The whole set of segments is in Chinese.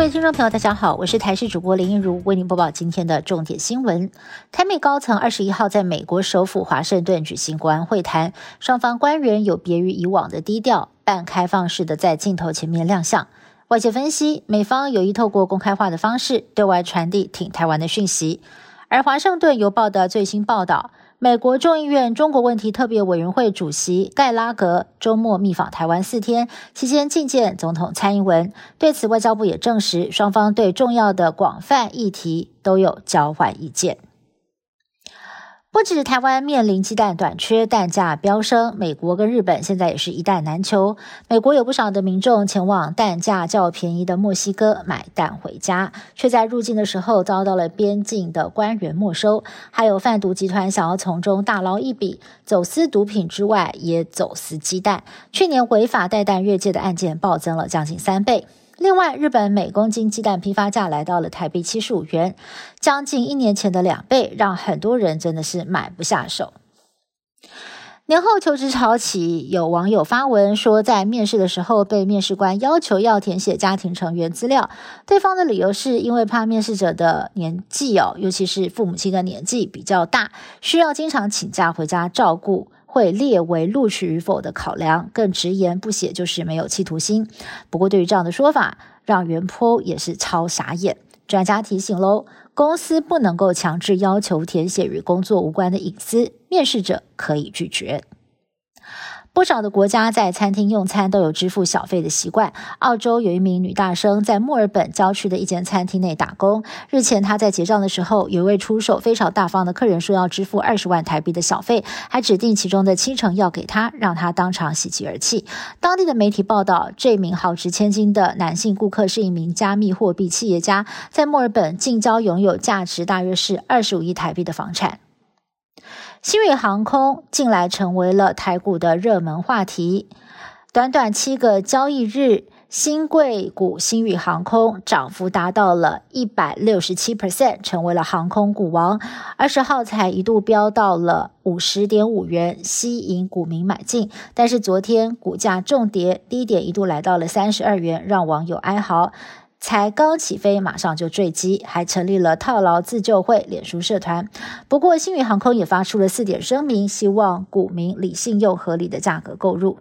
各位听众朋友，大家好，我是台视主播林一如，为您播报今天的重点新闻。台美高层二十一号在美国首府华盛顿举行国安会谈，双方官员有别于以往的低调，半开放式的在镜头前面亮相。外界分析，美方有意透过公开化的方式对外传递挺台湾的讯息。而华盛顿邮报的最新报道。美国众议院中国问题特别委员会主席盖拉格周末密访台湾四天，期间觐见总统蔡英文。对此，外交部也证实，双方对重要的广泛议题都有交换意见。不止台湾面临鸡蛋短缺、蛋价飙升，美国跟日本现在也是一蛋难求。美国有不少的民众前往蛋价较便宜的墨西哥买蛋回家，却在入境的时候遭到了边境的官员没收。还有贩毒集团想要从中大捞一笔，走私毒品之外，也走私鸡蛋。去年违法带蛋越界的案件暴增了将近三倍。另外，日本每公斤鸡蛋批发价来到了台币七十五元，将近一年前的两倍，让很多人真的是买不下手。年后求职潮起，有网友发文说，在面试的时候被面试官要求要填写家庭成员资料，对方的理由是因为怕面试者的年纪哦，尤其是父母亲的年纪比较大，需要经常请假回家照顾。会列为录取与否的考量，更直言不写就是没有企图心。不过，对于这样的说法，让袁坡也是超傻眼。专家提醒喽，公司不能够强制要求填写与工作无关的隐私，面试者可以拒绝。不少的国家在餐厅用餐都有支付小费的习惯。澳洲有一名女大生在墨尔本郊区的一间餐厅内打工。日前，她在结账的时候，有一位出手非常大方的客人说要支付二十万台币的小费，还指定其中的七成要给她，让她当场喜极而泣。当地的媒体报道，这名豪值千金的男性顾客是一名加密货币企业家，在墨尔本近郊拥有价值大约是二十五亿台币的房产。新宇航空近来成为了台股的热门话题。短短七个交易日，新贵股新宇航空涨幅达到了一百六十七 percent，成为了航空股王。二十号才一度飙到了五十点五元，吸引股民买进。但是昨天股价重跌，低点一度来到了三十二元，让网友哀嚎。才刚起飞，马上就坠机，还成立了套牢自救会脸书社团。不过，星宇航空也发出了四点声明，希望股民理性又合理的价格购入。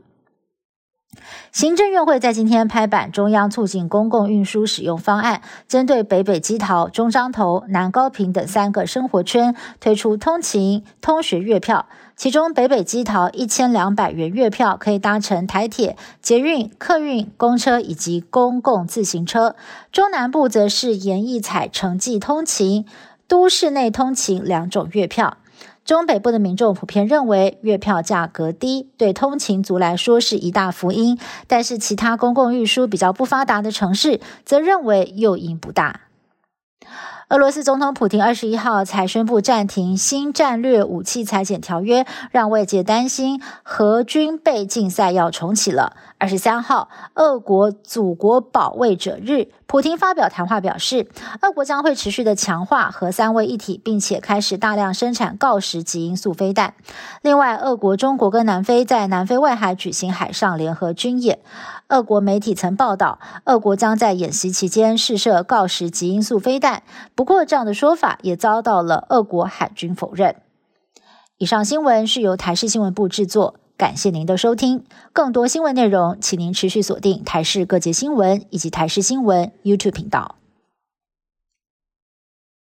行政院会在今天拍板中央促进公共运输使用方案，针对北北基桃、中彰投、南高平等三个生活圈推出通勤、通学月票。其中北北基桃一千两百元月票可以搭乘台铁、捷运、客运、公车以及公共自行车；中南部则是延义采城际通勤、都市内通勤两种月票。中北部的民众普遍认为月票价格低，对通勤族来说是一大福音；但是其他公共运输比较不发达的城市，则认为诱因不大。俄罗斯总统普京二十一号才宣布暂停新战略武器裁减条约，让外界担心核军备竞赛要重启了。二十三号，俄国祖国保卫者日，普京发表谈话表示，俄国将会持续的强化核三位一体，并且开始大量生产锆石极音速飞弹。另外，俄国、中国跟南非在南非外海举行海上联合军演。俄国媒体曾报道，俄国将在演习期间试射锆石极音速飞弹。不过，这样的说法也遭到了俄国海军否认。以上新闻是由台视新闻部制作。感谢您的收听，更多新闻内容，请您持续锁定台视各界新闻以及台视新闻 YouTube 频道。